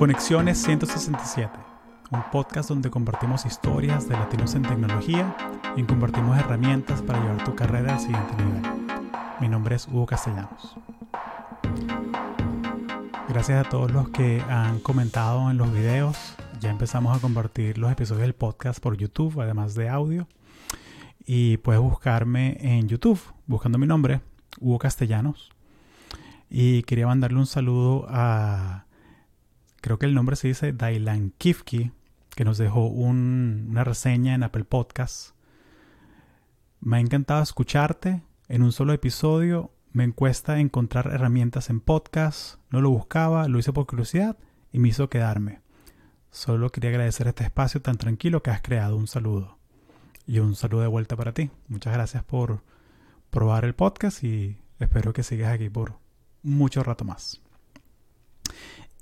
Conexiones 167, un podcast donde compartimos historias de latinos en tecnología y compartimos herramientas para llevar tu carrera al siguiente nivel. Mi nombre es Hugo Castellanos. Gracias a todos los que han comentado en los videos. Ya empezamos a compartir los episodios del podcast por YouTube, además de audio. Y puedes buscarme en YouTube, buscando mi nombre, Hugo Castellanos. Y quería mandarle un saludo a, creo que el nombre se dice Dailan Kifki, que nos dejó una reseña en Apple Podcasts. Me ha encantado escucharte en un solo episodio. Me cuesta encontrar herramientas en podcast. No lo buscaba, lo hice por curiosidad y me hizo quedarme. Solo quería agradecer este espacio tan tranquilo que has creado. Un saludo. Y un saludo de vuelta para ti. Muchas gracias por probar el podcast y espero que sigas aquí por mucho rato más.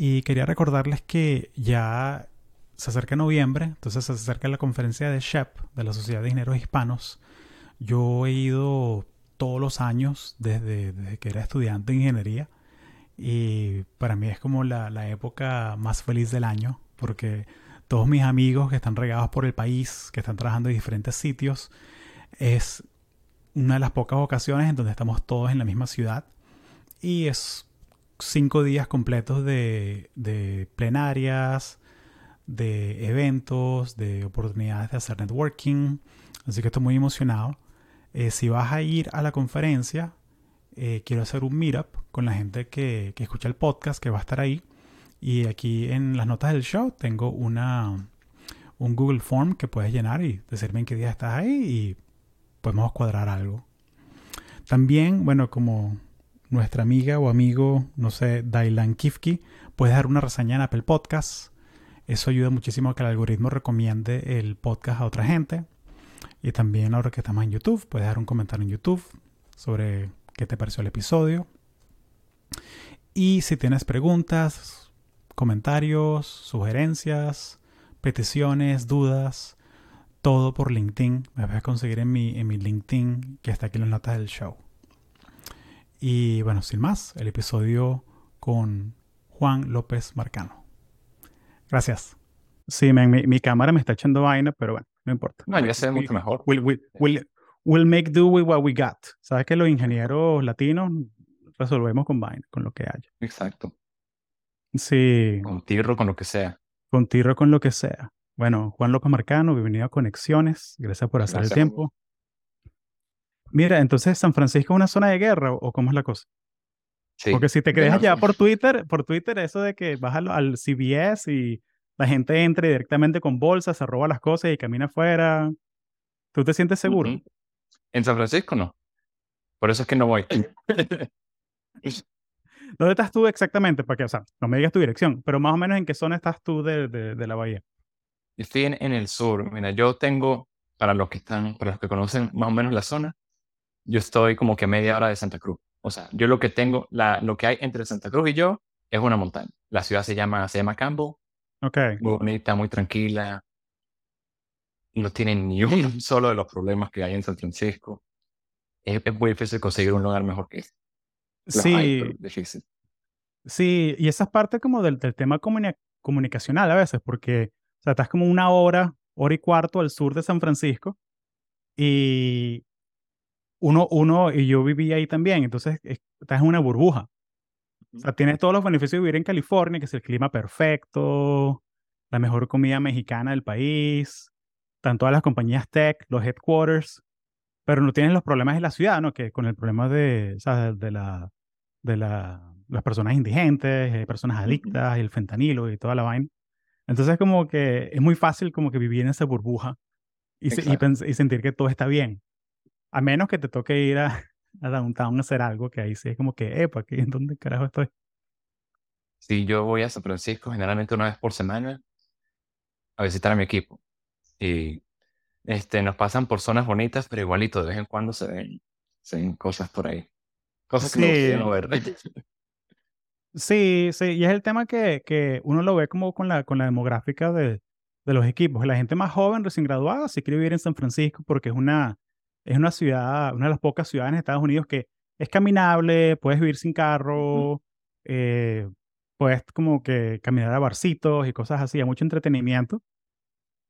Y quería recordarles que ya se acerca noviembre, entonces se acerca la conferencia de SHEP, de la Sociedad de Ingenieros Hispanos. Yo he ido todos los años desde, desde que era estudiante de ingeniería y para mí es como la, la época más feliz del año porque todos mis amigos que están regados por el país, que están trabajando en diferentes sitios, es una de las pocas ocasiones en donde estamos todos en la misma ciudad y es cinco días completos de, plenarias, de eventos, de oportunidades de hacer networking. Así que estoy muy emocionado. Eh, si vas a ir a la conferencia, eh, quiero hacer un meetup con la gente que, que, escucha el podcast, que va a estar ahí. Y aquí en las notas del show tengo una, un Google Form que puedes llenar y decirme en qué día estás ahí y podemos cuadrar algo. También, bueno, como nuestra amiga o amigo, no sé, Dailan Kifki, puedes dar una reseña en Apple Podcasts. Eso ayuda muchísimo a que el algoritmo recomiende el podcast a otra gente. Y también ahora que estamos en YouTube, puedes dar un comentario en YouTube sobre qué te pareció el episodio. Y si tienes preguntas, comentarios, sugerencias, peticiones, dudas, todo por LinkedIn. Me vas a conseguir en mi, en mi LinkedIn que está aquí en las notas del show. Y bueno, sin más, el episodio con Juan López Marcano. Gracias. Sí, mi, mi, cámara me está echando vaina, pero bueno, no importa. No, ya se ve mucho mejor. We'll, we'll, we'll, make do with what we got. Sabes que los ingenieros latinos resolvemos con vaina, con lo que haya. Exacto. Sí. Con tirro, con lo que sea. Con tirro, con lo que sea. Bueno, Juan López Marcano, bienvenido a Conexiones. Gracias por hacer el tiempo. Mira, entonces San Francisco es una zona de guerra o cómo es la cosa? Sí. Porque si te crees allá por Twitter, por Twitter eso de que vas al, al, CBS y la gente entra directamente con bolsas, se roba las cosas y camina afuera. ¿Tú te sientes seguro? Uh -huh. En San Francisco no. Por eso es que no voy. ¿Dónde estás tú exactamente? Para que, o sea, no me digas tu dirección, pero más o menos en qué zona estás tú de, de, de la bahía. Estoy en, en, el sur. Mira, yo tengo, para los que están, para los que conocen más o menos la zona, yo estoy como que a media hora de Santa Cruz. O sea, yo lo que tengo, la, lo que hay entre Santa Cruz y yo es una montaña. La ciudad se llama, se llama Campbell. Ok. Muy bonita, muy tranquila. No tiene ni un solo de los problemas que hay en San Francisco. Es, es muy difícil conseguir un lugar mejor que este. Sí. Hay, difícil. Sí, y esa es parte como del, del tema comuni comunicacional a veces, porque o sea, estás como una hora, hora y cuarto al sur de San Francisco y uno, uno, y yo viví ahí también, entonces estás en una burbuja. O sea, tienes todos los beneficios de vivir en California, que es el clima perfecto, la mejor comida mexicana del país, están todas las compañías tech, los headquarters, pero no tienes los problemas de la ciudad, ¿no? Que con el problema de, o sea, de, la, de la, las personas indigentes, hay personas adictas, el fentanilo y toda la vaina. Entonces como que es muy fácil como que vivir en esa burbuja y, se, y, y sentir que todo está bien. A menos que te toque ir a, a downtown a hacer algo, que ahí sí es como que, epa, ¿aquí en dónde carajo estoy? Sí, yo voy a San Francisco generalmente una vez por semana a visitar a mi equipo. Y este, nos pasan por zonas bonitas, pero igualito, de vez en cuando se ven, se ven cosas por ahí. Cosas que Sí. no, no ver. Sí, sí, y es el tema que, que uno lo ve como con la, con la demográfica de, de los equipos. La gente más joven, recién graduada, sí quiere vivir en San Francisco porque es una, es una ciudad, una de las pocas ciudades en Estados Unidos que es caminable, puedes vivir sin carro, eh, puedes como que caminar a barcitos y cosas así, a mucho entretenimiento,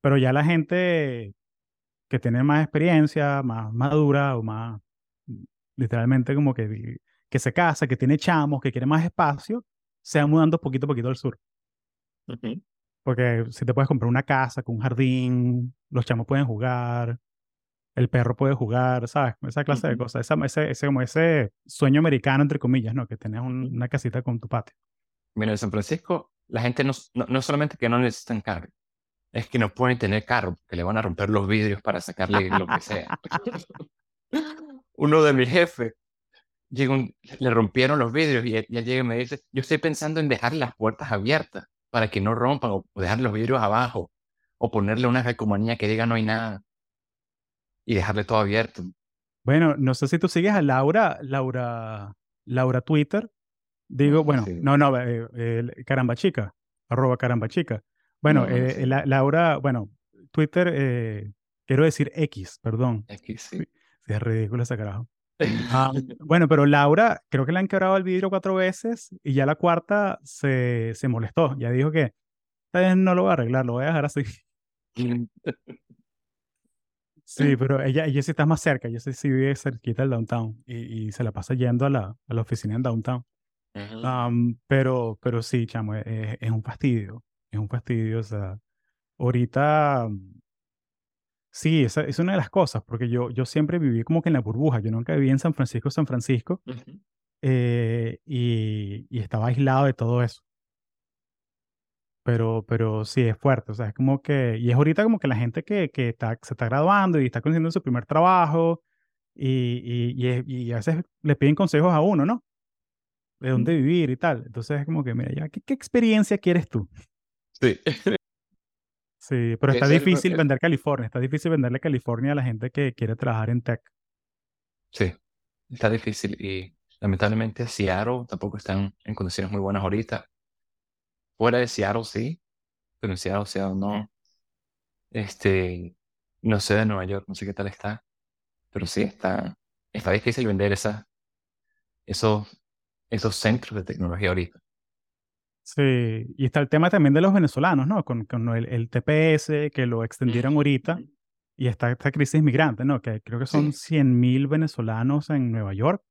pero ya la gente que tiene más experiencia, más madura o más literalmente como que, que se casa, que tiene chamos, que quiere más espacio, se va mudando poquito a poquito al sur. Porque si te puedes comprar una casa con un jardín, los chamos pueden jugar, el perro puede jugar, ¿sabes? Esa clase de cosas, esa, ese, ese, como ese sueño americano, entre comillas, ¿no? Que tenés una casita con tu patio. Mira, en San Francisco, la gente no, no, solamente que no necesitan carro, es que no pueden tener carro, que le van a romper los vidrios para sacarle lo que sea. Uno de mis jefes, le rompieron los vidrios y ya llega y me dice, yo estoy pensando en dejar las puertas abiertas para que no rompan o dejar los vidrios abajo o ponerle una calcomanía que diga no hay nada y dejarle todo abierto. Bueno, no sé si tú sigues a Laura, Laura, Laura Twitter. Digo, bueno, no, no, eh, eh, caramba chica, arroba caramba chica. Bueno, eh, Laura, bueno, Twitter, quiero decir X, perdón. X, sí. es ridículo ese carajo. Ah, bueno, pero Laura, creo que le han quebrado el vidrio cuatro veces y ya la cuarta se, se molestó. Ya dijo que esta vez no lo voy a arreglar, lo voy a dejar así. Sí, pero ella, ella sí está más cerca, ella sí, vive cerquita del downtown y, y, se la pasa yendo a la, a la oficina en downtown. pero, pero sí, chamo, es, es, un fastidio, es un fastidio, o sea, ahorita, sí, esa es una de las cosas, porque yo, yo siempre viví como que en la burbuja, yo nunca viví en San Francisco, San Francisco, eh, y, y estaba aislado de todo eso. Pero, pero sí, es fuerte, o sea, es como que, y es ahorita como que la gente que, que está, se está graduando y está consiguiendo su primer trabajo y, y, y, a veces le piden consejos a uno, ¿no? De dónde vivir y tal. Entonces es como que, mira, ya, ¿qué, qué experiencia quieres tú? Sí. Sí, pero está difícil vender California, está difícil venderle California a la gente que quiere trabajar en tech. Sí, está difícil y lamentablemente Seattle tampoco están en condiciones muy buenas ahorita. Fuera de Seattle, sí, pero en Seattle, Seattle no. Este, no sé de Nueva York, no sé qué tal está, pero sí está, está difícil vender esa, esos, esos centros de tecnología ahorita. Sí, y está el tema también de los venezolanos, ¿no? Con, con el, el, TPS que lo extendieron ahorita y está esta crisis migrante, ¿no? Que creo que son sí. 100.000 venezolanos en Nueva York.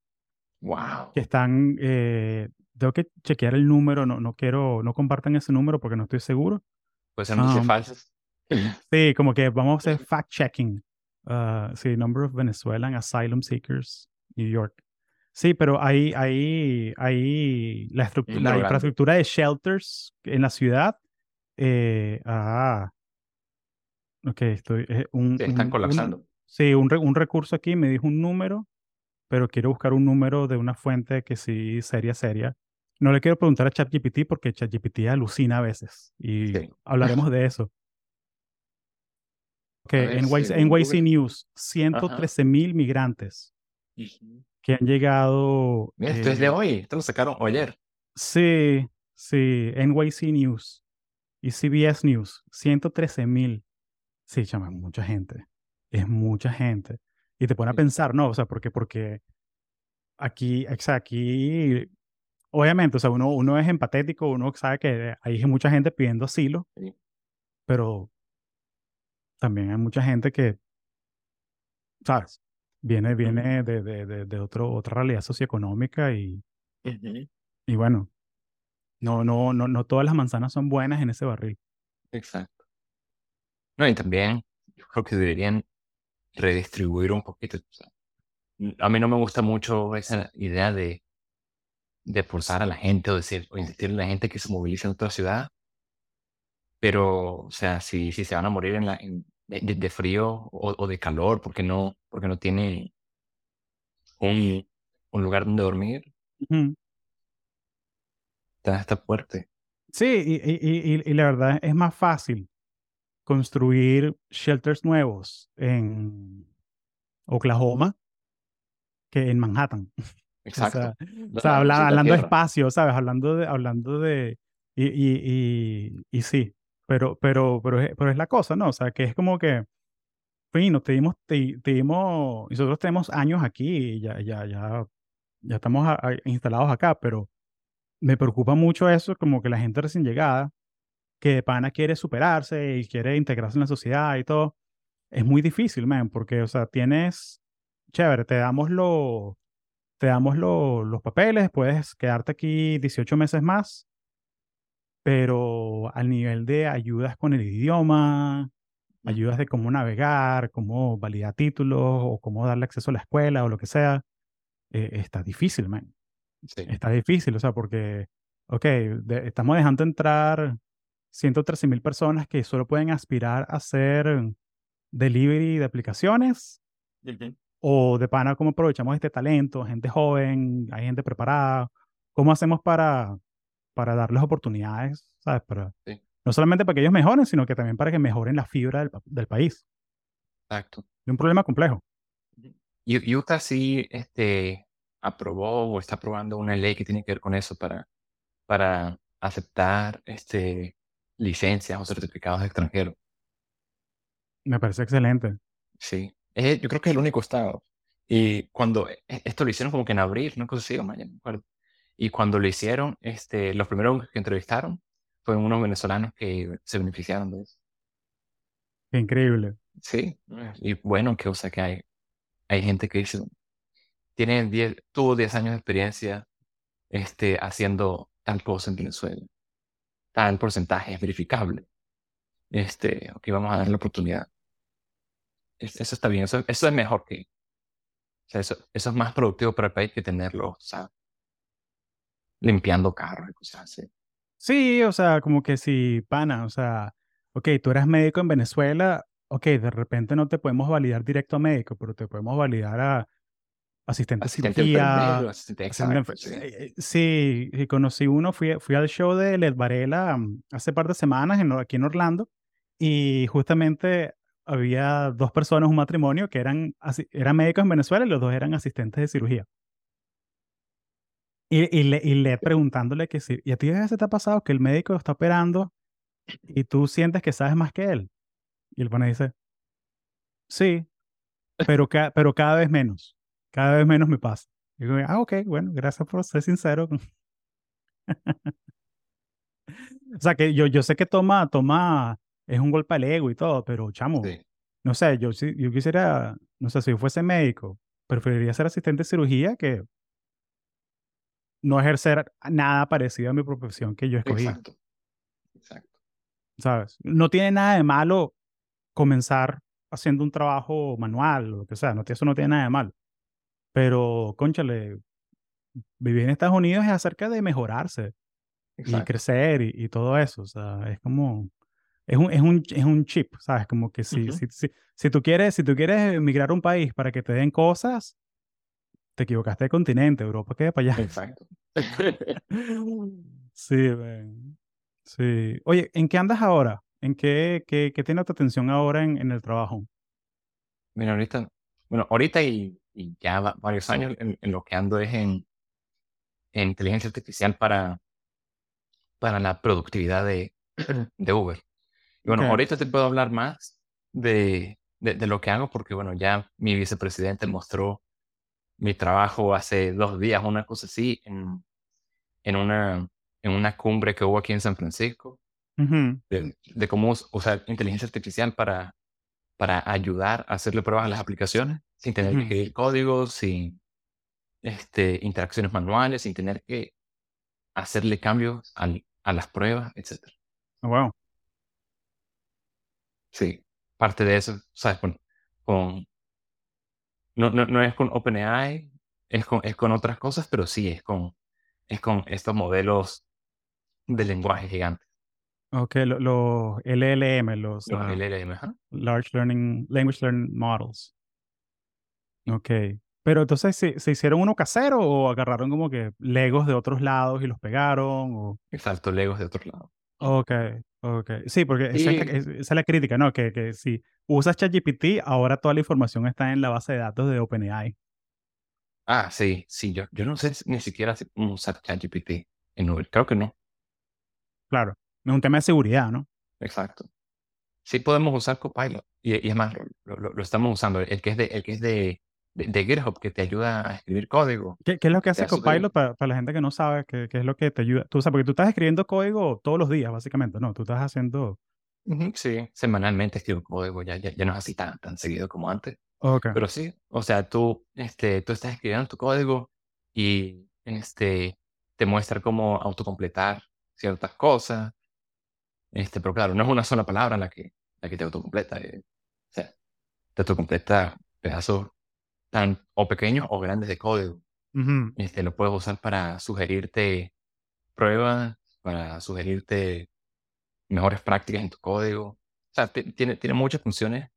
Wow. Que están eh, tengo que chequear el número, no, no quiero, no compartan ese número porque no estoy seguro. Puede ser noticias um, falsas. Sí, como que vamos a hacer fact-checking. Uh, sí, number of Venezuelan asylum seekers, New York. Sí, pero hay, hay, hay la, la infraestructura de shelters en la ciudad. Eh, ah, ok, estoy. Eh, un, sí, están colapsando. Un, sí, un, un recurso aquí me dijo un número, pero quiero buscar un número de una fuente que sí, seria, seria. No le quiero preguntar a ChatGPT porque ChatGPT alucina a veces y hablaremos de eso. Que en NYC, News, 113 mil migrantes que han llegado. Mira, esto es de eh, hoy, esto lo sacaron ayer. Sí, sí, NYC News y CBS News, 113 mil. Sí, chama, mucha gente. Es mucha gente. Y te pone a pensar, ¿no? O sea, porque, porque aquí, o sea, aquí obviamente, o sea, uno, uno es empatético, uno sabe que hay mucha gente pidiendo asilo, pero también hay mucha gente que, ¿sabes? Viene, viene de, de, de, otro, otra realidad socioeconómica y, y bueno, no, no, no, no todas las manzanas son buenas en ese barril. Exacto. No, y también yo creo que deberían redistribuir un poquito. a mí no me gusta mucho esa idea de de forzar a la gente o decir o insistir en la gente que se movilice en otra ciudad. Pero, o sea, si, si se van a morir en la, de, frío o, o, de calor porque no, porque no tienen un, un lugar donde dormir, está, está, fuerte. Sí, y, y, y, la verdad es más fácil construir shelters nuevos en Oklahoma que en Manhattan. Exacto. O sea, hablando de espacio, ¿sabes? Hablando de, hablando de, y, y, y, sí, pero, pero, pero, es, pero es la cosa, ¿no? O sea, que es como que, bueno, te dimos, te, dimos, nosotros tenemos años aquí y ya, ya, ya, ya estamos instalados acá, pero me preocupa mucho eso, como que la gente recién llegada, que de pana quiere superarse y quiere integrarse en la sociedad y todo, es muy difícil, man, porque, o sea, tienes, chévere, te damos lo, te damos lo- los papeles, puedes quedarte aquí 18 meses más, pero al nivel de ayudas con el idioma, ayudas de cómo navegar, cómo validar títulos o cómo darle acceso a la escuela o lo que sea, eh, está difícil, man. Sí. Está difícil, o sea, porque, ok, de- estamos dejando entrar 113 mil personas que solo pueden aspirar a hacer delivery de aplicaciones Ujú. O de pana cómo aprovechamos este talento, gente joven, hay gente preparada, cómo hacemos para, para darles oportunidades, ¿sabes? Para, Sí. no solamente para que ellos mejoren, sino que también para que mejoren la fibra del, del país. Exacto. Es un problema complejo. Y Utah sí este, aprobó o está aprobando una ley que tiene que ver con eso para, para aceptar este, licencias o certificados de extranjero. Me parece excelente. Sí. Es- yo creo que es el único estado. Y cuando e- esto lo hicieron como que en abril, una cosa así, o mayo, no me acuerdo. Y cuando lo hicieron, este, los primeros que entrevistaron fueron unos venezolanos que se beneficiaron de eso. Qué increíble. Sí. Y bueno, que o sea que hay, hay gente que dice, tiene 10, tuvo 10 años de experiencia este, haciendo tal cosa en Venezuela. Tal porcentaje es verificable. Este, ok, vamos a darle la oportunidad. Es- Eso está bien, eso, eso es mejor que, o sea, eso, eso es más productivo para el país que tenerlo, o sea, limpiando carros y cosas así. Sí, o sea, como que si, pana, o sea, ok, tú eras médico en Venezuela, ok, de repente no te podemos validar directo a médico, pero te podemos validar a asistente de Asistente cirugía, asistente asistente exacto, sí. eh, Sí, conocí uno, fui, fui al show de Led Varela mm, hace par de semanas en, aquí en Orlando y justamente había dos personas, un matrimonio, que eran, eran médicos en Venezuela y los dos eran asistentes de cirugía. Y, y, le, y le preguntándole que si, ¿y a ti a veces te ha pasado que el médico está operando y tú sientes que sabes más que él? Y el pana dice, sí, pero, ca- pero cada vez menos, cada vez menos me pasa. Y digo, ah, ok, bueno, gracias por ser sincero. o sea, que yo, yo sé que toma, toma, es un golpe al ego y todo, pero chamo, Sí, no sé, yo, si- yo quisiera, no sé, si yo fuese médico, preferiría ser asistente de cirugía que no ejercer nada parecido a mi profesión que yo escogí. exacto. Exacto. ¿sabes? No tiene nada de malo comenzar haciendo un trabajo manual o lo que sea, no, eso no tiene nada de malo. Pero, conchale, vivir en Estados Unidos es acerca de mejorarse y crecer y, y todo eso, o sea, es como, es un, es un, es un chip, ¿sabes? Como que si, Ujú. si, si, si tú quieres, si tú quieres emigrar a un país para que te den cosas, te equivocaste de continente, Europa queda para allá. Exacto. Sí, man. Sí. Oye, ¿en qué andas ahora? ¿En qué, qué, qué tiene tu atención ahora en, en el trabajo? Mira, ahorita, bueno, ahorita y, y ya va- varios años en, en lo que ando es en, en inteligencia artificial para, para la productividad de, de Uber. Y bueno, ahorita te puedo hablar más de, de, de lo que hago porque, bueno, ya mi vicepresidente mostró mi trabajo hace dos días, una cosa así, en, en, una, en una cumbre que hubo aquí en San Francisco, de, de cómo us- usar inteligencia artificial para, para ayudar a hacerle pruebas a las aplicaciones sin tener que Ujú. escribir códigos, sin este, interacciones manuales, sin tener que hacerle cambios al- a las pruebas, etc. Oh, wow. Sí, parte de eso, ¿sabes? Con, con, no, no, no es con OpenAI, es con, es con otras cosas, pero sí es con, es con estos modelos de lenguaje gigantes, Ok, lo- los LLM, los los ah, LLM. ajá. Large Learning, Language Learning Models. Ok. Pero entonces, ¿se, se hicieron uno casero o agarraron como que Legos de otros lados y los pegaron? O... Exacto, Legos de otro lado. Ok, ok. Sí, porque esa, es la, Y- es- esa es la crítica, ¿no? Que, que si usas ChatGPT, ahora toda la información está en la base de datos de OpenAI. Ah, sí, sí, yo, yo no sé ni siquiera usar ChatGPT en Uber. Creo que no. Claro. Es un tema de seguridad, ¿no? Exacto. Sí podemos usar Copilot. Y, y es más, lo, lo- lo estamos usando. El que es de, el que es de, de, GitHub que te ayuda a escribir código. ¿Qué, es lo que hace Copilot para, para, la gente que no sabe qué, qué, es lo que te ayuda? Tú, sabes porque tú estás escribiendo código todos los días, básicamente, ¿no? Tú estás haciendo... Sí, semanalmente escribo código, ya, ya, ya, no es así tan, tan seguido como antes. Okay. Pero sí, o sea, tú, este, tú estás escribiendo tu código y este, te muestra cómo autocompletar ciertas cosas. Este, pero claro, no es una sola palabra la que, la que te autocompleta. Eh, o sea, te autocompleta pedazos tan o pequeños o grandes de código. este, lo puedes usar para sugerirte pruebas, para sugerirte mejores prácticas en tu código. O sea, tiene, tiene muchas funciones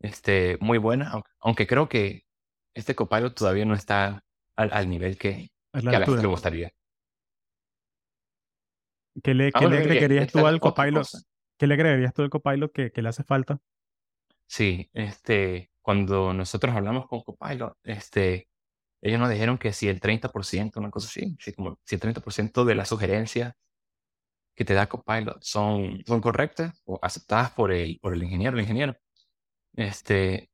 este, muy buenas, aunque, creo que este Copilot todavía no está al, al nivel que, a la gente le gustaría. ¿Qué le, qué le agregarías tú al Copilot? ¿Qué le agregarías tú al Copilot que, que le hace falta? Sí, este, cuando nosotros hablamos con Copilot, este, ellos nos dijeron que si el 30%, una cosa así, si, como, si el 30% de las sugerencias que te da Copilot son, son correctas o aceptadas por el, por el ingeniero, el ingeniero, este,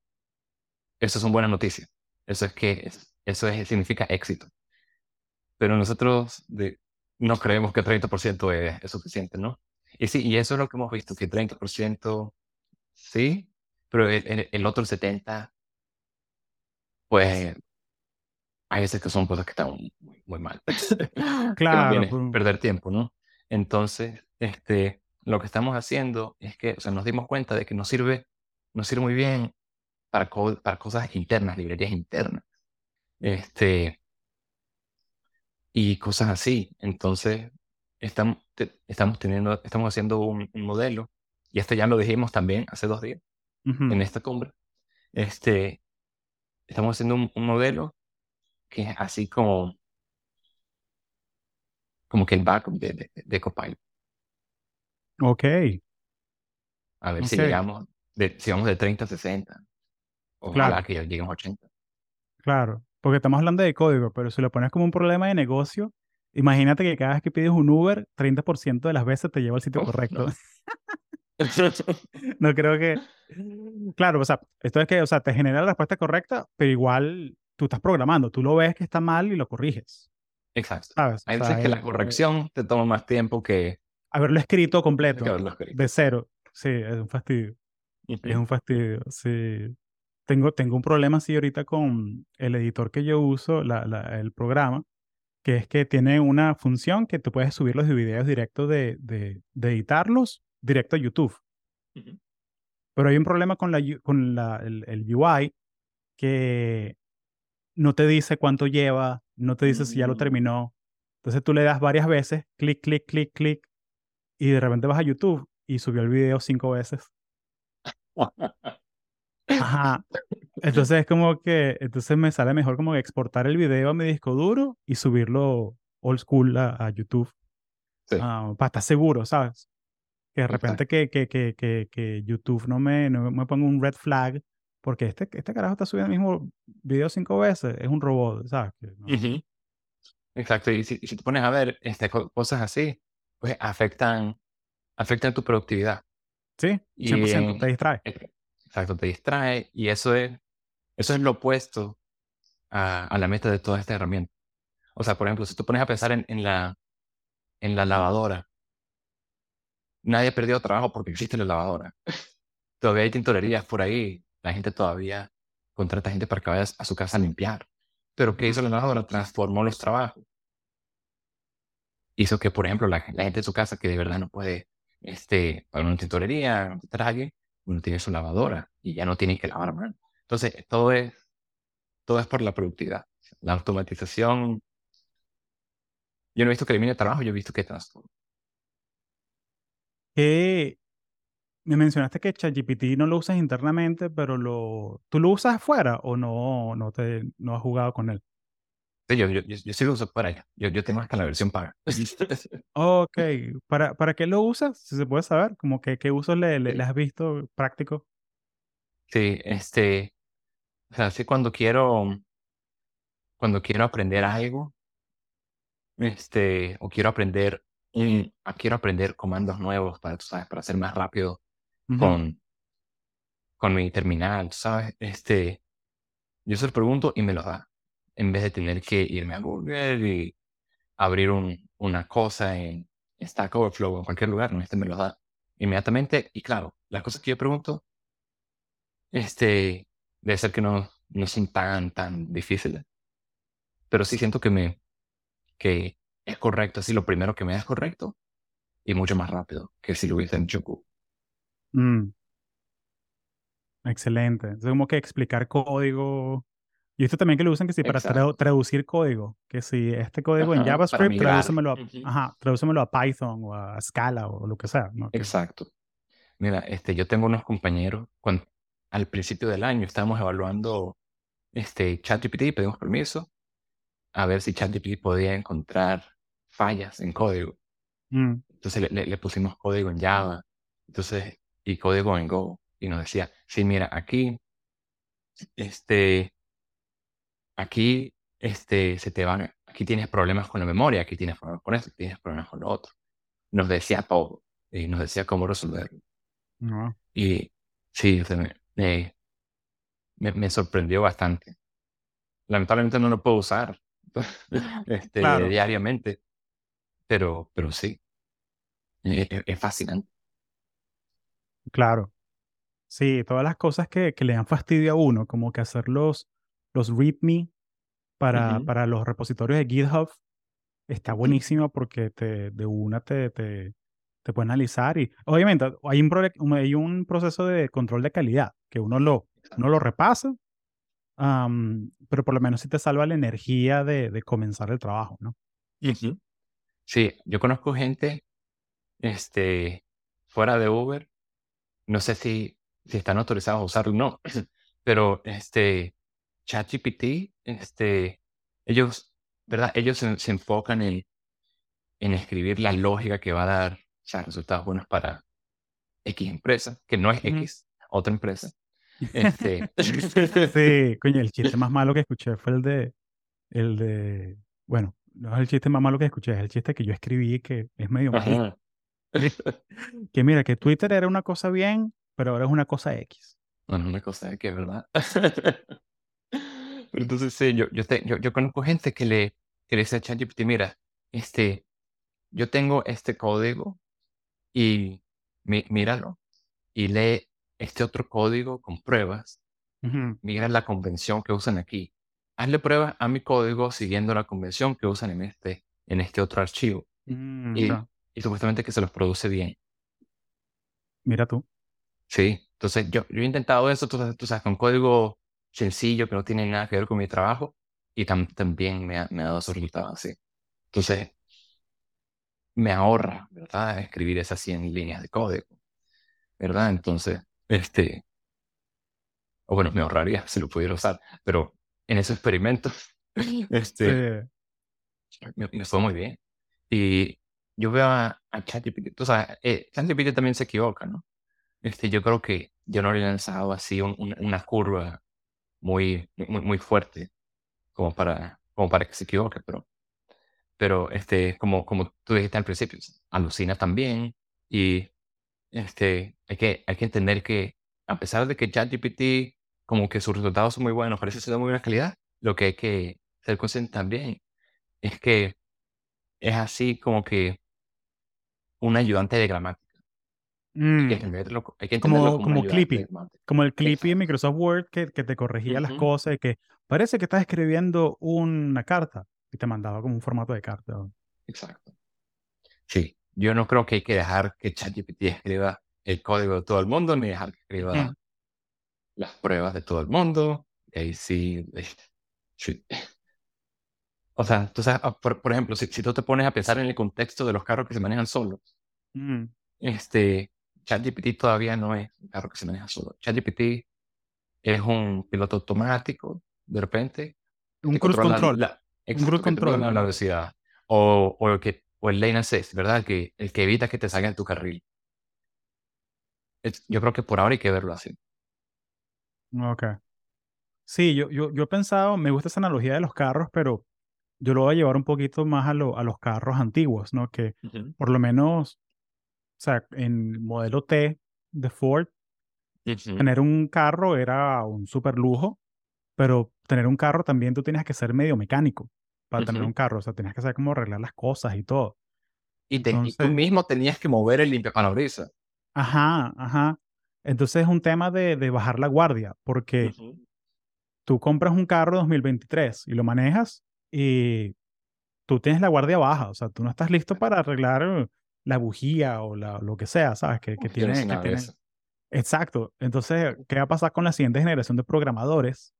eso es una buena noticia. Eso es que eso es, significa éxito. Pero nosotros de, no creemos que 30% es, es, suficiente, ¿no? Y sí, y eso es lo que hemos visto, que 30% sí, pero el, el, otro 70, pues hay veces que son cosas que están muy, muy mal. claro. Pues. perder tiempo, ¿no? Entonces, este, lo que estamos haciendo es que, o sea, nos dimos cuenta de que nos sirve, nos sirve muy bien para, para cosas internas, librerías internas. Este, y cosas así. Entonces, estamos, estamos teniendo, estamos haciendo un, un modelo, y esto ya lo dijimos también hace dos días, en esta cumbre, este, estamos haciendo un, modelo que es así como, como que el backup de, de, de Copilot. Ok. A ver si llegamos, de, si vamos de 30 a 60. Ojalá claro. que lleguemos a 80. Claro, porque estamos hablando de código, pero si lo pones como un problema de negocio, imagínate que cada vez que pides un Uber, 30% de las veces te lleva al sitio correcto. no creo que. Claro, o sea, esto es que, o sea, te genera la respuesta correcta, pero igual tú estás programando, tú lo ves que está mal y lo corriges. Exacto. ¿Sabes? Hay veces que la corrección te toma más tiempo que. Haberlo escrito completo. De cero. Sí, es un fastidio. Es un fastidio. Sí. Tengo, tengo un problema así ahorita con el editor que yo uso, la, la, el programa, que es que tiene una función que tú puedes subir los videos directos de, de, de editarlos directo a YouTube. Pero hay un problema con, la, con la, el, UI que no te dice cuánto lleva, no te dice si ya lo mm. terminó. Entonces tú le das varias veces, clic, clic, clic, clic, y de repente vas a YouTube y subió el video cinco veces. Ajá. Entonces es como que, entonces me sale mejor como exportar el video a mi disco duro y subirlo old school a, YouTube. Ah, para estar seguro, ¿sabes? Que de repente que, que, que, que, YouTube no me, no me ponga un red flag porque este, este carajo está subiendo el mismo video cinco veces, es un robot, ¿sabes? Exacto, y si, si, te pones a ver este, cosas así, pues afectan, afectan tu productividad. Sí, 100%, te distrae. Exacto, te distrae y eso es, eso es lo opuesto a, a, la meta de toda esta herramienta. O sea, por ejemplo, si tú pones a pensar en, en, la, en la lavadora, nadie ha perdido trabajo porque existe la lavadora. todavía hay tintorerías por ahí. La gente todavía contrata gente para que vaya a su casa a limpiar. Pero ¿qué hizo la lavadora? Transformó los trabajos. Hizo que, por ejemplo, la, gente de su casa que de verdad no puede este, para una tintorería, alguien, uno tiene su lavadora y ya no tiene que lavar. Entonces, todo es, todo es por la productividad. La automatización. Yo no he visto que elimine trabajo, yo he visto que transforma. Me mencionaste que ChatGPT no lo usas internamente, pero lo, ¿tú lo usas afuera o no, no, te, no has jugado con él? Sí, yo, yo, yo, sí lo uso para allá. Yo, yo tengo hasta la versión paga. ok. ¿Para, ¿Para qué lo usas? Si se puede saber, como que qué usos le, le, has visto práctico. Sí, este, o sea, sí cuando quiero, cuando quiero aprender algo, este, o quiero aprender y ah, quiero aprender comandos nuevos para, sabes, para ser más rápido con, con mi terminal, ¿sabes? Este, Yo se lo pregunto y me lo da. En vez de tener que irme a Google y abrir un, una cosa en Stack Overflow o en cualquier lugar, no, este me lo da inmediatamente. Y claro, las cosas que yo pregunto, este, debe ser que no, no son tan, tan difíciles. Pero sí siento que me, que es correcto, así lo primero que me da es correcto y mucho más rápido que si lo hubiese hecho. Mm. Excelente. Es como que explicar código. Y esto también que lo usan que sí para traducir código. Que si este código en Ajá, JavaScript, tradúcemelo a, Ujú. ajá, tradúcemelo a Python o a Scala o lo que sea. Exacto. Mira, este, yo tengo unos compañeros, cuando, al principio del año estábamos evaluando este, ChatGPT, pedimos permiso a ver si ChatGPT podía encontrar fallas en código. Mm, Entonces le, le- le pusimos código en Java, entonces, y código en Go, y nos decía, sí, mira, aquí, este, aquí, este, se te van, aquí tienes problemas con la memoria, aquí tienes problemas con esto, tienes problemas con lo otro. Nos decía todo, y nos decía cómo resolverlo. no. Y sí, o sea, me, me, me- me sorprendió bastante. Lamentablemente no lo puedo usar este, Claro. diariamente, pero, pero sí, es, es- es fascinante. Claro. Sí, todas las cosas que, que le dan fastidio a uno, como que hacer los, los README para, para los repositorios de GitHub, está buenísimo porque te, de una te, te, te puede analizar y obviamente hay un- hay un proceso de control de calidad que uno lo, uno lo repasa, am, pero por lo menos sí te salva la energía de, de comenzar el trabajo, ¿no? Sí, yo conozco gente este, fuera de Uber, no sé si, si están autorizados a usarlo o no, pero este, ChatGPT, este, ellos, ¿verdad? Ellos se, se enfocan en, en escribir la lógica que va a dar o sea, resultados buenos para X empresa, que no es. X, otra empresa. Este, Sí, coño, el chiste más malo que escuché fue el de, el de, bueno, no es el chiste más malo que escuché, es el chiste que yo escribí que es medio. Ajá. Que mira, que Twitter era una cosa bien, pero ahora es una cosa X. Bueno, una cosa es verdad. Pero entonces, sí, yo, yo, te- yo, yo conozco gente que le, que le dice a ChatGPT, mira, este, yo tengo este código y mi- míralo y lee este otro código con pruebas, Ujú. mira la convención que usan aquí. Hazle pruebas a mi código siguiendo la convención que usan en este, en este otro archivo. Mm, Y, y supuestamente que se los produce bien. Mira tú. Sí, entonces yo, yo he intentado eso, tú, sabes- tú sabes, con código sencillo que no tiene nada que ver con mi trabajo y tam- también me ha, me ha dado esos resultados así. Entonces, me ahorra, ¿verdad? Escribir esas 100 líneas de código, ¿verdad? Entonces, este, o bueno, me ahorraría si lo pudiera usar, pero en ese experimento, este, Sí. me, me fue muy bien. Y yo veo a, a ChatGPT, tú sabes, eh, ChatGPT también se equivoca, ¿no? Este, yo creo que yo no le he lanzado así un- un- una curva muy, muy, muy fuerte como para, como para que se equivoque, pero, pero este, como, como tú dijiste al principio, alucina también y este, hay, que, hay que entender que a pesar de que ChatGPT como que sus resultados son muy buenos, parece ser de muy buena calidad, lo que hay que ser consciente también es que es así como que un ayudante de gramática. Hay que Mm, entenderlo, hay que entenderlo Como, como Clippy. Como el Clippy de. Microsoft Word que, que te corregía las cosas y que parece que estás escribiendo una carta y te mandaba como un formato de carta. Exacto. Sí, yo no creo que hay que dejar que ChatGPT escriba el código de todo el mundo, ni dejar que escriba Ujú. las pruebas de todo el mundo. Y ahí sí, eh, sí. O sea, tú sabes, ah, por, por ejemplo, si, si tú te pones a pensar en el contexto de los carros que se manejan solos, Mm, este, ChatGPT todavía no es un carro que se maneja solo. ChatGPT es un piloto automático, de repente, Un cruise control. la, Un exacto, cruise control. la velocidad. O, o, que, o el lane assist, ¿verdad? Que, el que evita que te salga de tu carril. Es- yo creo que por ahora hay que verlo así. Ok. Sí, yo, yo, yo he pensado, me gusta esa analogía de los carros, pero yo lo voy a llevar un poquito más a, lo- a los carros antiguos, ¿no? Que por lo menos, o sea, en modelo T de Ford, tener un carro era un super lujo, pero tener un carro también tú tienes que ser medio mecánico para tener un carro, o sea, tenías que saber cómo arreglar las cosas y todo. Y, te- y tú mismo tenías que mover el limpiaparabrisas. ajá, ajá. Entonces es un tema de, de bajar la guardia, porque tú compras un carro 2023 y lo manejas y tú tienes la guardia baja, o sea, tú no estás listo para arreglar la bujía o la, lo que sea, ¿sabes? Que, que que nada de tiene. eso. Exacto. Entonces, ¿qué va a pasar con la siguiente generación de programadores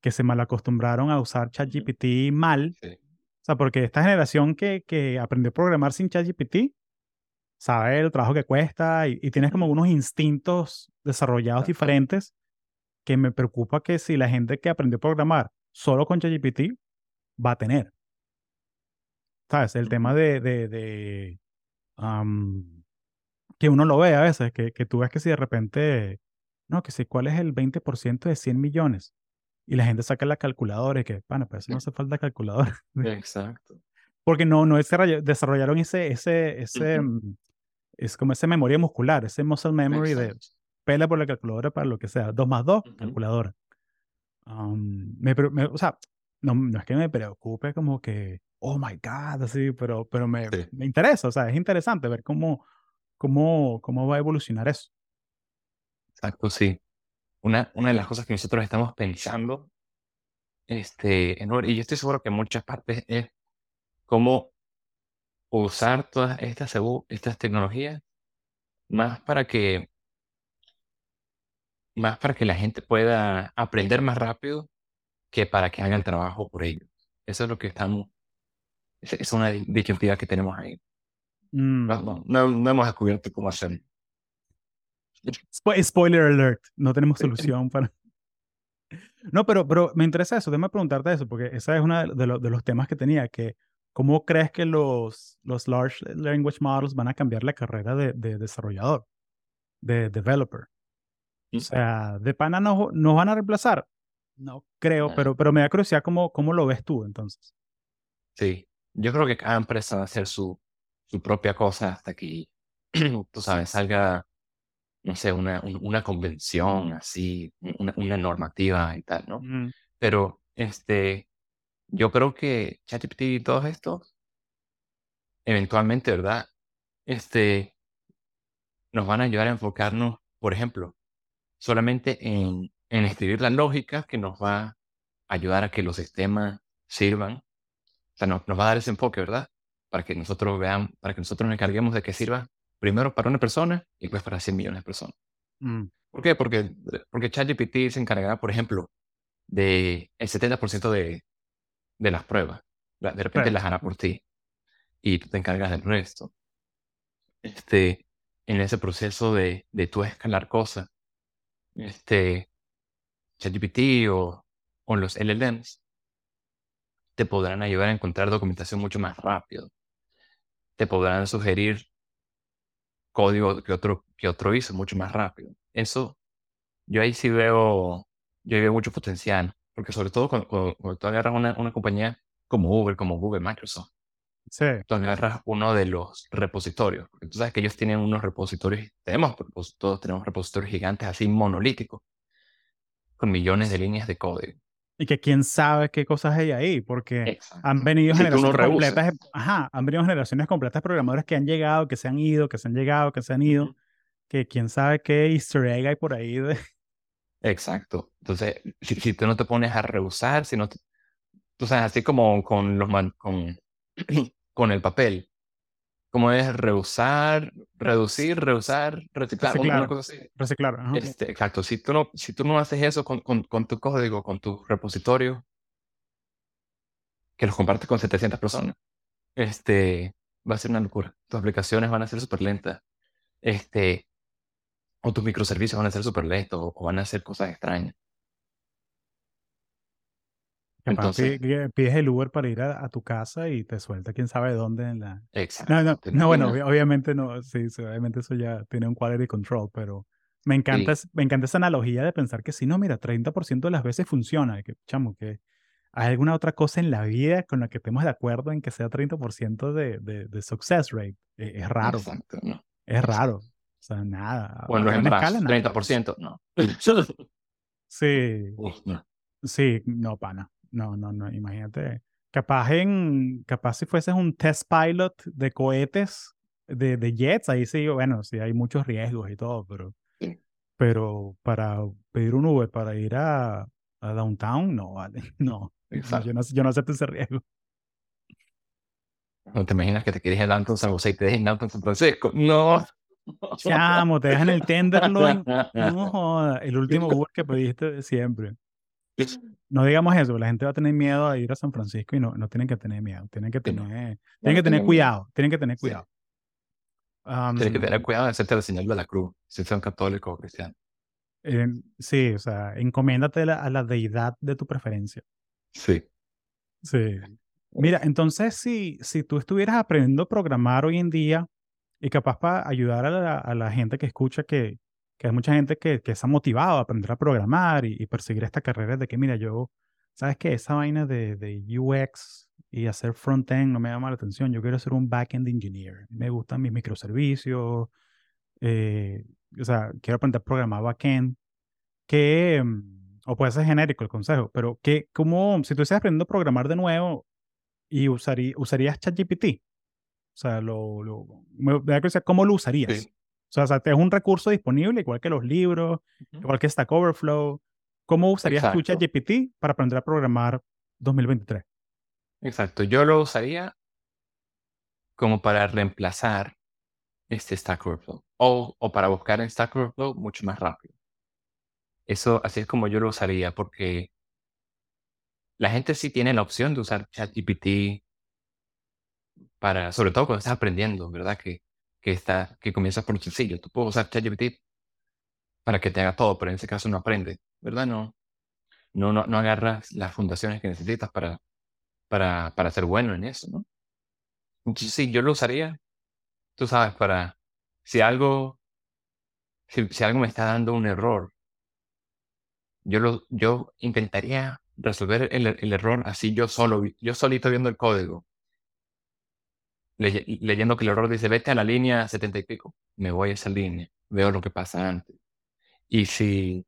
que se malacostumbraron a usar ChatGPT mal? Sí. O sea, porque esta generación que, que aprendió a programar sin ChatGPT sabe el trabajo que cuesta y, y tienes como unos instintos desarrollados Exacto. diferentes que me preocupa que si la gente que aprendió a programar solo con ChatGPT va a tener. ¿Sabes? El tema de, de, de, que uno lo ve a veces, que, que tú ves que si de repente, no, que si cuál es el 20% de 100 millones y la gente saca la calculadora y que, bueno, pues no hace falta calculadora. Exacto. Porque no, no desarroll- desarrollaron ese, ese, ese, Ujú. mm, es como esa memoria muscular, ese muscle memory de Exacto. pela por la calculadora para lo que sea. 2 más 2, Ujú. calculadora. Am, me, me- o sea, no, no es que me preocupe como que, oh my God, así, pero, pero me, Sí. me interesa, o sea, es interesante ver cómo, cómo, cómo va a evolucionar eso. Exacto, sí. Una, una de las cosas que nosotros estamos pensando, este, en, y yo estoy seguro que en muchas partes es cómo usar todas estas, estas tecnologías más para que, más para que la gente pueda aprender más rápido que para que haga el trabajo por ellos. Eso es lo que estamos, es, es una di- disyuntiva que tenemos ahí. Mm. No, no- no hemos descubierto cómo hacerlo. Spo- spoiler alert, no tenemos solución para... No, pero, pero me interesa eso, déjame preguntarte eso, porque ese es uno de, de lo- de los temas que tenía, que ¿cómo crees que los, los large language models van a cambiar la carrera de, de desarrollador, de developer? O sea, ¿de pana nos, nos van a reemplazar? No creo, pero, pero me da curiosidad cómo, cómo lo ves tú entonces. Sí, yo creo que cada empresa va a hacer su, su propia cosa hasta que, tú sabes, salga, no sé, una, un- una convención así, una, una normativa y tal, ¿no? Mm, Pero, este, yo creo que ChatGPT y todo esto, eventualmente, ¿verdad? Este, nos van a ayudar a enfocarnos, por ejemplo, solamente en, en escribir la lógica que nos va a ayudar a que los sistemas sirvan. O sea, nos, nos va a dar ese enfoque, ¿verdad? Para que nosotros veamos, para que nosotros nos encarguemos de que sirva primero para una persona y después para 100 millones de personas. mm, ¿Por qué? Porque, porque ChatGPT se encargará, por ejemplo, de el 70% de, de las pruebas. De repente las hará por ti y tú te encargas del resto. Este, en ese proceso de, de tú escalar cosas, este, ChatGPT o, o los LLMs te podrán ayudar a encontrar documentación mucho más rápido. Te podrán sugerir código que otro, que otro hizo mucho más rápido. Eso, yo ahí sí veo, yo ahí veo mucho potencial, porque sobre todo cuando, cuando- cuando tú agarras una, una compañía como Uber, como Google, Microsoft, sí, tú agarras uno de los repositorios, porque tú sabes que ellos tienen unos repositorios, tenemos, todos tenemos repositorios gigantes así monolíticos, con millones de líneas de código. Y que quién sabe qué cosas hay ahí, porque Exacto. han venido Si no generaciones rehusas. completas, ajá, han venido generaciones completas de programadores que han llegado, que se han ido, que se han llegado, que se han ido, que quién sabe qué easter egg hay por ahí de... Exacto. Entonces, si, si tú no te pones a rehusar, si no te- tú sabes, así como con los man- con, con el papel, como es rehusar, reducir, rehusar, reciclar, una- una Reciclar. cosa así. reciclar. ajá. Este, exacto. Si tú no, si tú no haces eso con, con, con tu código, con tu repositorio, que los compartes con 700 personas, este, va a ser una locura. Tus aplicaciones van a ser súper lentas. Este, o tus microservicios van a ser súper lentos o, o van a hacer cosas extrañas. Entonces- pi- pi- pides el Uber para ir a, a tu casa y te suelta quién sabe dónde en la... Exacto. No, no, ¿te no bueno, obviamente no, sí, sí, obviamente eso ya tiene un quality control, pero me encanta, Sí. me encanta esa analogía de pensar que si no, mira, 30% de las veces funciona, que, chamo, que hay alguna otra cosa en la vida con la que estemos de acuerdo en que sea 30% de, de, de success rate. Eh, Es, raro, Exacto, no. es raro. O sea, nada. O en a los gran escala, embarazos, nada. 30%, no. Sí, Uf, no. Sí, no, pana. No, no, no, imagínate. Capaz en, capaz si fueses un test pilot de cohetes, de, de jets, ahí sí, bueno, sí hay muchos riesgos y todo, pero, Sí. pero para pedir un Uber para ir a, a downtown, no, vale, no. Exacto. Yo no, yo no acepto ese riesgo. No te imaginas que te quieres ir a Downtown San José y te dejes en Downtown San Francisco. No. Chamo, te dejan el Tenderloin. No joda, el último Uber que pediste siempre. No digamos eso, la gente va a tener miedo a ir a San Francisco y no, no tienen que tener miedo, tienen que Sí, tener, No tienen que tener miedo. cuidado, tienen que tener Sí. cuidado. Am, Tienes que tener cuidado de hacerte la señal de la cruz, si son católico o cristiano. en- sí, o sea, encomiéndate la- a la deidad de tu preferencia. Sí. Sí. Mira, entonces si, si tú estuvieras aprendiendo a programar hoy en día y capaz para ayudar a la, a la gente que escucha que, que hay mucha gente que, que está motivado a aprender a programar y, y perseguir esta carrera de que, mira, yo, ¿sabes qué? Esa vaina de, de UX y hacer front-end no me llama la atención. Yo quiero ser un back-end engineer. Me gustan mis microservicios. eh, o sea, quiero aprender a programar back-end. Que, mm, o puede ser genérico el consejo, pero que, como, si tú estás aprendiendo a programar de nuevo y usarí- usarías ChatGPT, o sea, lo, lo, me me da curiosidad, ¿cómo lo usarías? Sí. O sea, o sea, es un recurso disponible, igual que los libros, igual que Stack Overflow. ¿Cómo usarías tu. ChatGPT para aprender a programar 2023? Exacto. Yo lo usaría como para reemplazar este Stack Overflow. O, o para buscar en Stack Overflow mucho más rápido. Eso, así es como yo lo usaría, porque la gente sí tiene la opción de usar ChatGPT para, sobre todo cuando estás aprendiendo, ¿verdad? Que, que, está, que comienzas por lo sencillo. Tú puedes usar ChatGPT para que te haga todo, pero en ese caso no aprende, ¿verdad? No, no, no, no agarras las fundaciones que necesitas para, para, para ser bueno en eso, ¿no? Sí, yo lo usaría, tú sabes, para, si algo, si, si algo me está dando un error, yo, lo, yo intentaría resolver el, el error así yo solo, yo solito viendo el código, leye- leyendo que el error dice, vete a la línea 70 y pico, me voy a esa línea, veo lo que pasa antes. Y si,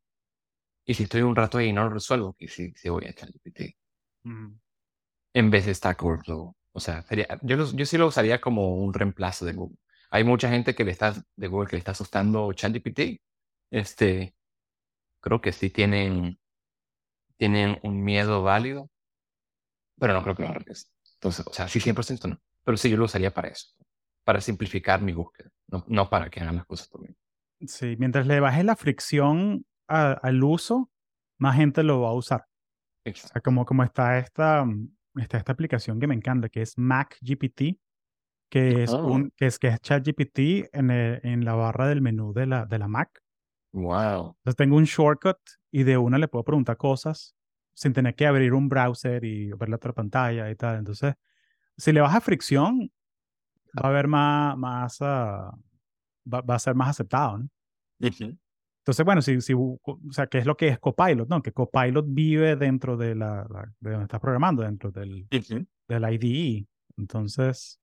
y si estoy un rato ahí y no lo resuelvo, que si, si voy a ChatGPT en vez de Stack Overflow. O sea, sería, yo, lo- yo sí lo usaría como un reemplazo de Google. Hay mucha gente que le está, de Google que le está asustando ChatGPT. Este, creo que sí tienen, tienen un miedo válido, pero no creo que lo arregles. Entonces, o sea, sí 100% no. Pero sí yo lo usaría para eso, para simplificar mi búsqueda, no, no para que hagan las cosas por mí. Sí, mientras le bajes la fricción a- al uso, más gente lo va a usar. O Exacto. sea, como, como está esta, mm, está esta aplicación que me encanta, que es Mac GPT, que es, Oh. un, que es, que es ChatGPT en, el- en la barra del menú de la, de la Mac. Wow. Entonces tengo un shortcut y de una le puedo preguntar cosas sin tener que abrir un browser y ver la otra pantalla y tal. Entonces, si le baja fricción, va a haber más, más ah, va, va a ser más aceptado, ¿no? Entonces, bueno, si, si, o sea, ¿qué es lo que es Copilot? ¿no? Que Copilot vive dentro de, la, la- de donde estás programando, dentro del, del IDE. Entonces,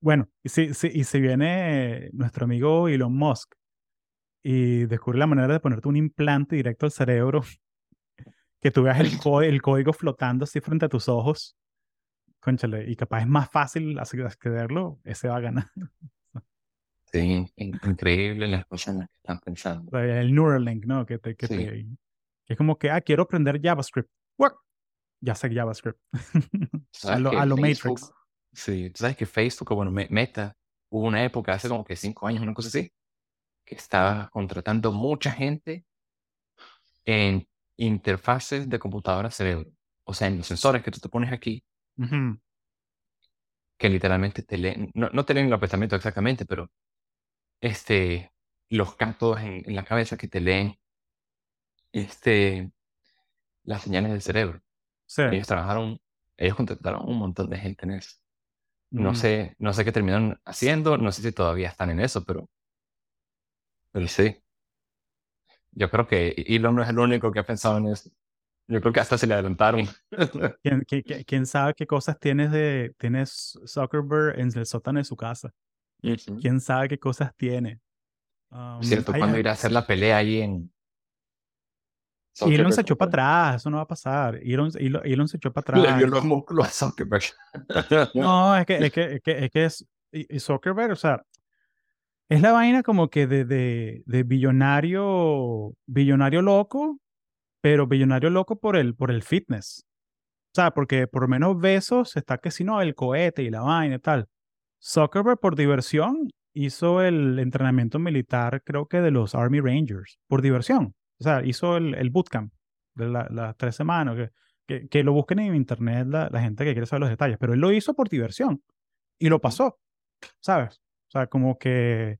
bueno, y si, si, y si viene nuestro amigo Elon Musk y descubre la manera de ponerte un implante directo al cerebro, que tú veas el, co- el código flotando así frente a tus ojos, conchale, y capaz es más fácil ac- accederlo, ese va a ganar. Sí, in- increíble las cosas en las que están pensando. El Neuralink, ¿no? Que, te, que, Sí. te- que es como que, ah, quiero aprender JavaScript. ¡Guac! Ya sé JavaScript. a ¿Sabes lo, a lo Facebook- Matrix. Sí, tú sabes que Facebook, bueno, Me- Meta, hubo una época, hace como que cinco años, una cosa así, que estaba contratando mucha gente en interfaces de computadora cerebro. O sea, en los sensores que tú te pones aquí, Ujú. que literalmente te leen, no, no te leen los pensamientos exactamente, pero este, los cantos en, en la cabeza que te leen este, las señales del cerebro. Sí. Ellos trabajaron, ellos contrataron un montón de gente en eso. No Ujú. sé, no sé qué terminaron haciendo, no sé si todavía están en eso, pero, pero sí. Yo creo que Elon no es el único que ha pensado en eso. Yo creo que hasta se le adelantaron. ¿Quién, qui- qui- quién sabe qué cosas tienes de tienes Zuckerberg en el sótano de su casa? ¿Quién sabe qué cosas tiene? Um, Cierto, cuando irá a hacer la pelea ahí en, Elon se echó para atrás, eso no va a pasar. Elon, Elon, se echó para atrás. Le dio los músculos a Zuckerberg. no, es que es, que, es, que, es, que es y, Zuckerberg, o sea, es la vaina como que de, de, de, billonario, billonario loco, pero billonario loco por el, por el fitness. O sea, porque por menos Besos está que si no, el cohete y la vaina y tal. Zuckerberg por diversión hizo el entrenamiento militar, creo que de los Army Rangers, por diversión. O sea, hizo el, el bootcamp de las tres semanas. Que, que, que, lo busquen en internet la, la, gente que quiere saber los detalles, pero él lo hizo por diversión y lo pasó, ¿sabes? O sea, como que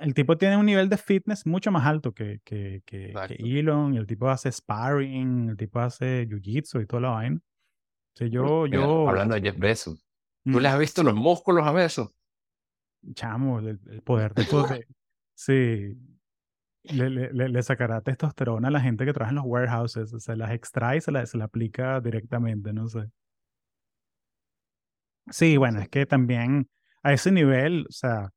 el tipo tiene un nivel de fitness mucho más alto que, que, que, Elon, el tipo hace sparring, el tipo hace jiu-jitsu y toda la vaina. O sea, yo, yo... Hablando de Jeff Bezos, ¿tú le has visto los músculos a Bezos? Chamo, el, poder de... poder. sí, le, le, le, sacará testosterona a la gente que trabaja en los warehouses, se las extrae y se la, se la aplica directamente, no sé. Sí, bueno, es que también a ese nivel, o sea,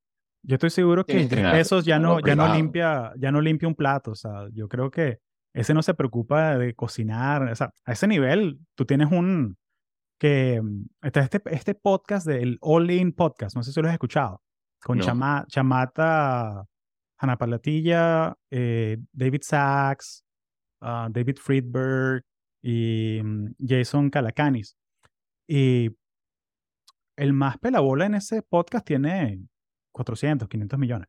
yo estoy seguro que eso ya no, ya no limpia, ya no limpia un plato, o sea, yo creo que ese no se preocupa de cocinar, o sea, a ese nivel tú tienes un, que, mm, este, este podcast del All In Podcast, no sé si lo has escuchado, con Chamata Ana Palatilla, eh, David Sachs, ah, David Friedberg y mm, Jason Calacanis. Y el más pelabola en ese podcast tiene 400, 500 millones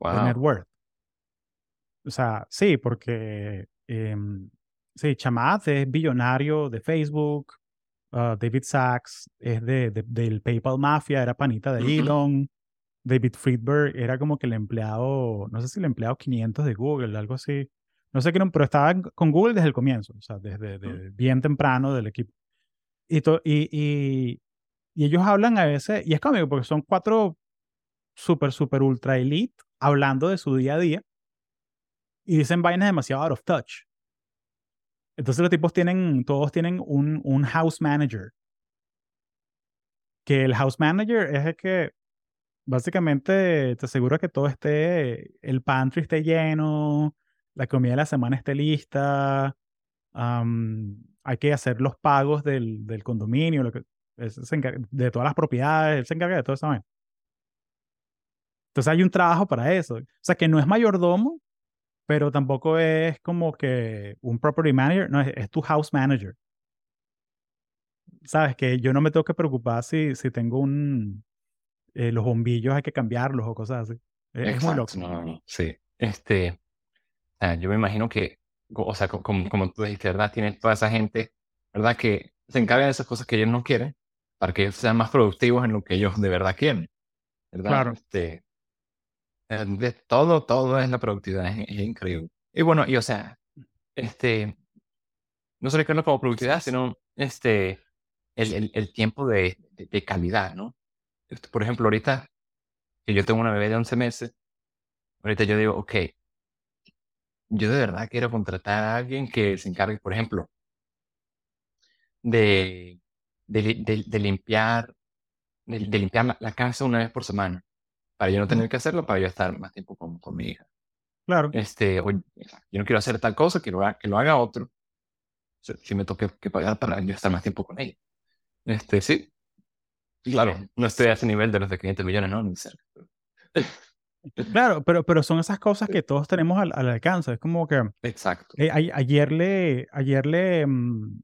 de net worth. O sea, sí, porque em, sí, Chamat es billonario de Facebook, ah, David Sachs es de, del PayPal Mafia, era panita de Elon. David Friedberg era como que el empleado, no sé si el empleado 500 de Google, algo así. No sé qué, pero estaba con Google desde el comienzo, o sea, desde, bien temprano del equipo. Y, y, y, ellos hablan a veces, y es cómico porque son cuatro super, super ultra elite hablando de su día a día y dicen vainas demasiado out of touch. Entonces los tipos tienen, todos tienen un, un house manager. Que el house manager es el que básicamente te asegura que todo esté, el pantry esté lleno, la comida de la semana esté lista, hay que hacer los pagos del, del condominio, lo que, de todas las propiedades, él se encarga de todo eso. Entonces hay un trabajo para eso. O sea, que no es mayordomo, pero tampoco es como que un property manager, no, es, tu house manager. Sabes que yo no me tengo que preocupar si, si tengo un, eh, los bombillos hay que cambiarlos o cosas así. Es, muy loco. No, no, sí. Este, yo me imagino que, o sea, como, como tú dijiste, ¿verdad? Tienen toda esa gente, ¿verdad? Que se encarga de esas cosas que ellos no quieren para que ellos sean más productivos en lo que ellos de verdad quieren. ¿Verdad? Claro. Este, de todo, todo es la productividad, es, increíble. Y bueno, y o sea, este, no solo no como productividad, sino este, el, el, el tiempo de, de, de calidad, ¿no? Este, por ejemplo, ahorita que yo tengo una bebé de 11 meses, ahorita yo digo, ok, yo de verdad quiero contratar a alguien que se encargue, por ejemplo, de, de, de, limpiar, de, limpiar la, casa una vez por semana, para yo no tener que hacerlo, para yo estar más tiempo con, con mi hija. Claro. Este, yo no quiero hacer tal cosa, que lo haga, que lo haga otro. Si me toque que pagar para yo estar más tiempo con ella. Este, sí, Claro, no estoy a ese nivel de los de 500 millones, ¿no? Ni cerca. Claro, pero, pero son esas cosas que todos tenemos al, alcance. Es como que. Exacto. Eh, ayer le. Ayer le. Mm,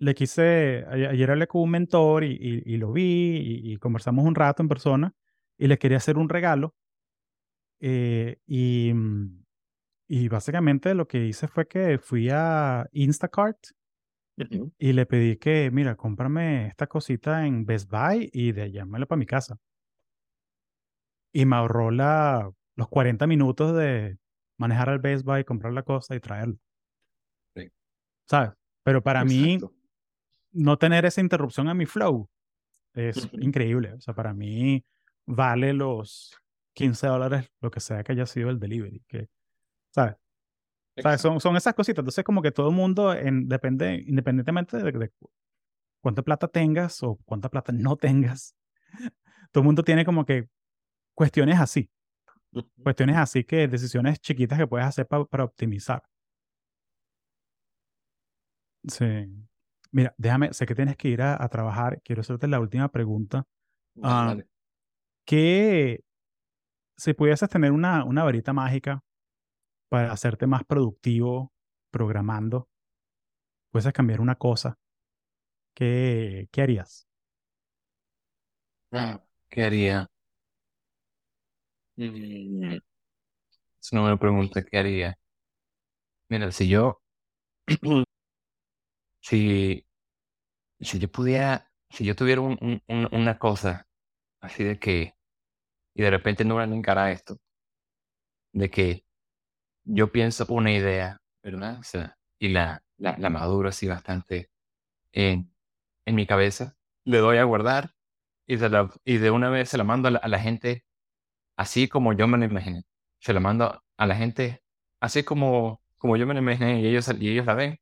le quise. Ayer hablé con un mentor y, y, lo vi y, conversamos un rato en persona y le quería hacer un regalo. Eh, y, mm, y básicamente lo que hice fue que fui a Instacart y le pedí que, mira, cómprame esta cosita en Best Buy y de llámalo para mi casa. Y me ahorró la, los 40 minutos de manejar al Best Buy, comprar la cosa y traerlo. Sí. ¿Sabes? Pero para mí, no tener esa interrupción a mi flow es increíble. O sea, para mí vale los 15 dólares, lo que sea que haya sido el delivery. Que, ¿Sabes? son, son esas cositas. Entonces, como que todo el mundo, en, depende, independientemente de, cuánta plata tengas o cuánta plata no tengas, todo el mundo tiene como que cuestiones así. Cuestiones así que decisiones chiquitas que puedes hacer para optimizar. Sí. Mira, déjame, sé que tienes que ir a, trabajar. Quiero hacerte la última pregunta. Ah, ¿Qué, si pudieses tener una, una varita mágica para hacerte más productivo programando, puedes cambiar una cosa, ¿qué, qué harías? Ah, ¿Qué haría? Mm, es una buena pregunta, ¿qué haría? Mira, si yo, si, si yo pudiera, si yo tuviera una cosa así de que, y de repente no me encara esto, de que yo pienso una idea, ¿verdad? O sea, y la, la, la maduro así bastante en, en mi cabeza, le doy a guardar y, de, y de una vez se la mando a la, gente así como yo me la imaginé. Se la mando a la gente así como, como yo me la imaginé y ellos, y ellos la ven.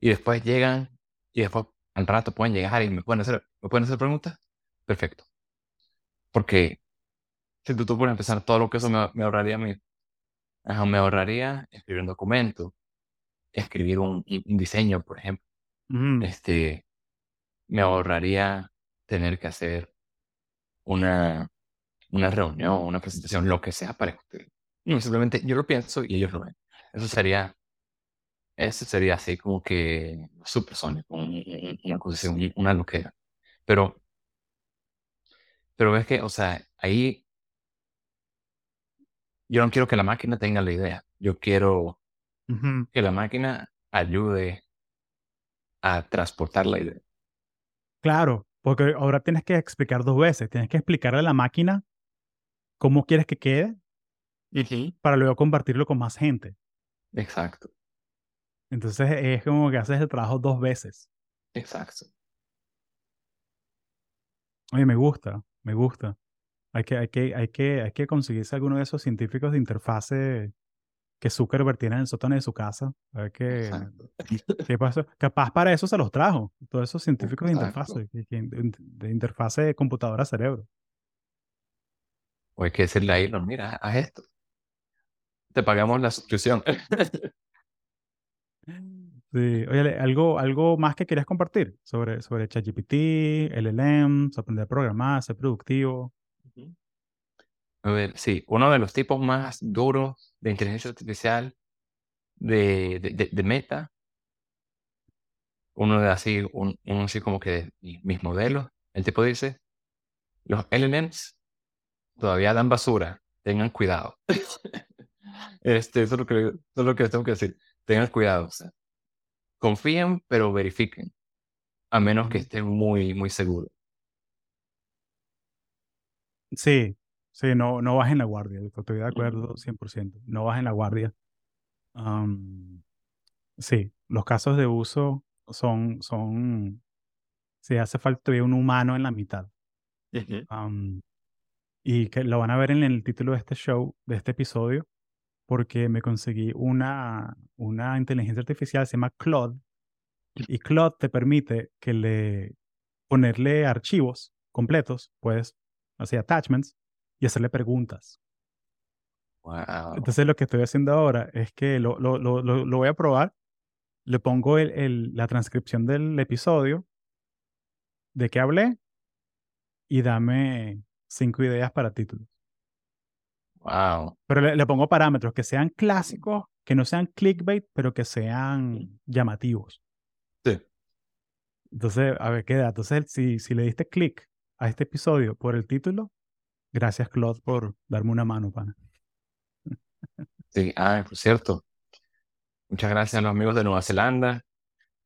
Y después llegan y después al rato pueden llegar y me pueden hacer, me pueden hacer preguntas. Perfecto. Porque si tú, tú puedes empezar todo lo que eso me, me ahorraría a mí. me ahorraría escribir un documento, escribir un, un diseño, por ejemplo. Este, me ahorraría tener que hacer una, una reunión, una presentación, lo que sea para usted. No, simplemente yo lo pienso y ellos lo ven. Eso sería, eso sería así como que supersónico, una cosa así, una loquera. Pero, pero ves que, o sea, ahí yo no quiero que la máquina tenga la idea. Yo quiero que la máquina ayude a transportar la idea. Claro, porque ahora tienes que explicar dos veces. Tienes que explicarle a la máquina cómo quieres que quede para luego compartirlo con más gente. Exacto. Entonces es como que haces el trabajo dos veces. Exacto. Oye, me gusta, me gusta. Hay que, hay que, hay que, hay que conseguirse alguno de esos científicos de interfase que Zuckerberg tiene en el sótano de su casa. A ver qué, qué pasó. Capaz para eso se los trajo, todos esos científicos de interfase, de interfase de computadora-cerebro. O hay que decirle a Elon, mira, haz esto. Te pagamos la suscripción. Sí, oye, ¿algo, algo más que querías compartir sobre, sobre ChatGPT, LLM, aprender a programar, ser productivo? A ver, sí, uno de los tipos más duros de inteligencia artificial de, de, Meta, uno de así, un, uno así como que mis modelos, el tipo dice, los LLMs todavía dan basura, tengan cuidado. este, eso es lo que, eso es lo que tengo que decir, tengan cuidado. confíen, pero verifiquen, a menos que estén muy, muy seguros. Sí, sí, no, no bajen la guardia, estoy de acuerdo 100%, no bajen la guardia. sí, los casos de uso son, son, si hace falta un humano en la mitad. y que lo van a ver en el título de este show, de este episodio, porque me conseguí una, una inteligencia artificial, se llama Claude, y Claude te permite que le ponerle archivos completos, puedes así attachments, y hacerle preguntas. Entonces lo que estoy haciendo ahora es que lo, lo, lo, lo voy a probar, le pongo el, el, la transcripción del episodio de qué hablé y dame cinco ideas para títulos. Wow. Pero le, le, pongo parámetros que sean clásicos, que no sean clickbait, pero que sean llamativos. Sí. Entonces, a ver, queda. Entonces, si, si le diste click a este episodio por el título, gracias Claude por darme una mano, pana. Sí, ah, por cierto. Muchas gracias a los amigos de Nueva Zelanda.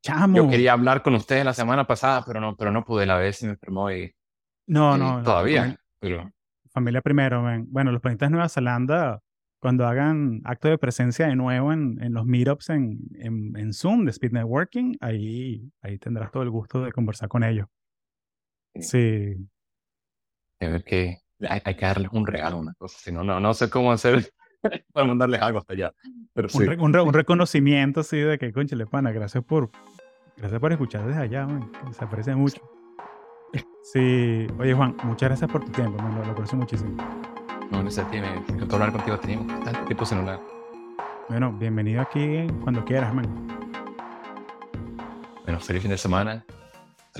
Chamo. Yo quería hablar con ustedes la semana pasada, pero no, pero no pude. La vez y me enfermó y. No, no. Todavía, pero. Familia primero, ven. Bueno, los planetas de Nueva Zelanda, cuando hagan acto de presencia de nuevo en, en los meetups en, en, en, Zoom de Speed Networking, ahí, ahí tendrás todo el gusto de conversar con ellos. Sí. A ver que hay, hay, que darles un regalo, una cosa. Si no, no, no sé cómo hacer para mandarles algo hasta allá. Pero sí. un, un, reconocimiento así de que, le pana, gracias por, gracias por escuchar desde allá, man, se aprecia mucho. Sí, oye Juan, muchas gracias por tu tiempo, me lo, lo aprecio muchísimo. No, a ti, me encantó hablar contigo. Teníamos tanto tiempo sin hablar. Bueno, bienvenido aquí cuando quieras, man. Bueno, feliz fin de semana